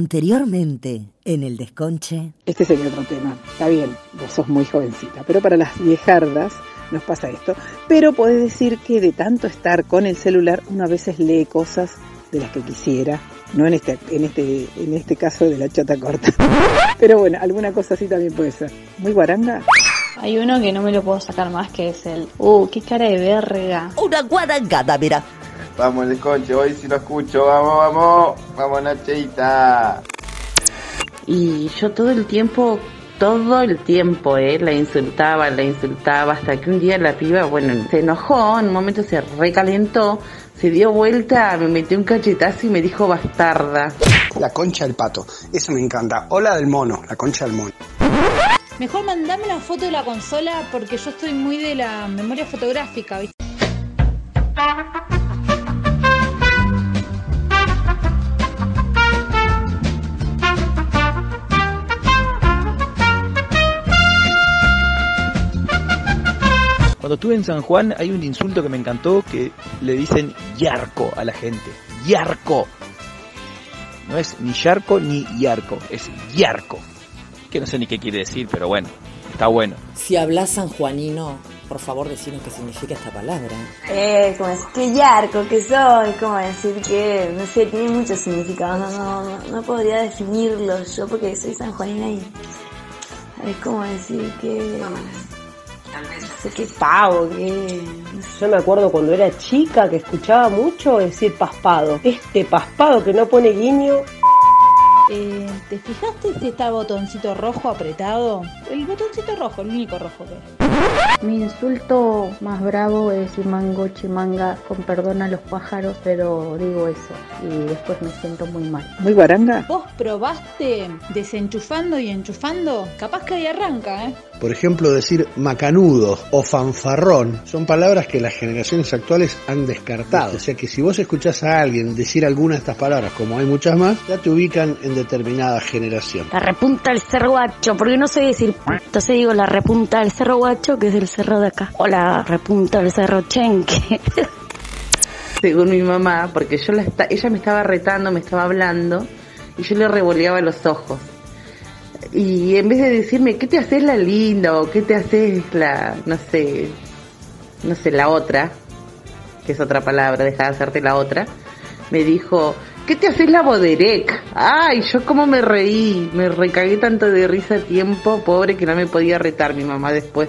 Anteriormente, en el desconche. Este sería otro tema. Está bien, vos sos muy jovencita, pero para las viejardas nos pasa esto. Pero podés decir que de tanto estar con el celular, uno a veces lee cosas de las que quisiera. No en este, en este, en este caso de la chota corta. Pero bueno, alguna cosa así también puede ser. Muy guaranga. Hay uno que no me lo puedo sacar más que es el. Uh, qué cara de verga. Una guarangada, mira. Vamos, el desconche, hoy sí lo escucho, vamos, vamos, vamos, Nachita. Y yo todo el tiempo, todo el tiempo, eh, la insultaba, la insultaba, hasta que un día la piba, bueno, se enojó, en un momento se recalentó, se dio vuelta, me metió un cachetazo y me dijo bastarda. La concha del pato, eso me encanta. Hola del mono, la concha del mono. Mejor mandame una foto de la consola porque yo estoy muy de la memoria fotográfica, ¿viste? Cuando estuve en San Juan hay un insulto que me encantó que le dicen yarco a la gente. Yarco. No es ni yarco ni yarco, es yarco. Que no sé ni qué quiere decir, pero bueno, está bueno. Si hablas sanjuanino, por favor decinos qué significa esta palabra. Eh, como decir que yarco que soy, como decir que, no sé, tiene mucho significado, no, no, no, no podría definirlo yo porque soy sanjuanina y es como decir que... No sé qué pavo, que... Yo me acuerdo cuando era chica que escuchaba mucho decir paspado. Este paspado que no pone guiño. Eh, ¿Te fijaste si está el botoncito rojo apretado? El botoncito rojo, el único rojo que hay. Mi insulto más bravo es decir mango chimanga, con perdón a los pájaros, pero digo eso y después me siento muy mal. Muy guaranga. ¿Vos probaste desenchufando y enchufando? Capaz que ahí arranca, ¿eh? Por ejemplo, decir macanudo o fanfarrón son palabras que las generaciones actuales han descartado. O sea que si vos escuchás a alguien decir alguna de estas palabras, como hay muchas más, ya te ubican en determinada generación. La repunta del cerro guacho, porque no sé decir entonces digo la repunta del cerro guacho, que es el cerro de acá. O la repunta del cerro chenque. Según mi mamá, porque yo la ella me estaba retando, me estaba hablando, y yo le revoleaba los ojos. Y en vez de decirme, ¿qué te haces la linda? o ¿qué te haces la, no sé, no sé, la otra? Que es otra palabra, deja de hacerte la otra. Me dijo, ¿qué te haces la boderec? Ay, yo como me reí, me recagué tanto de risa a tiempo, pobre que no me podía retar mi mamá después.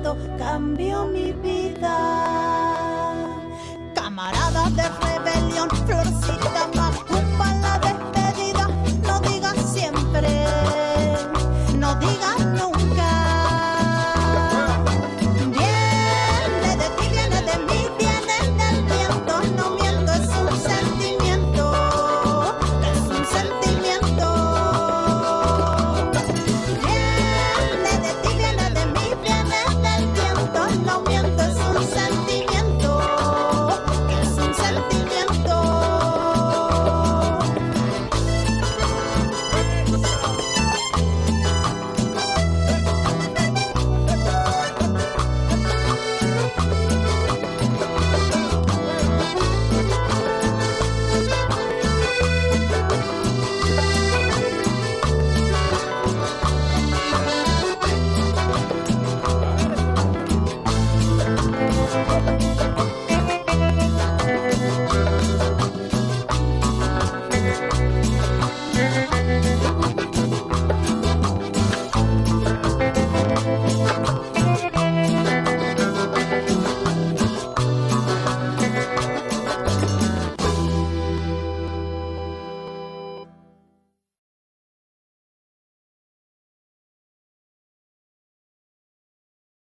Desierto cambió mi vida. Camaradas de rebelión, florcita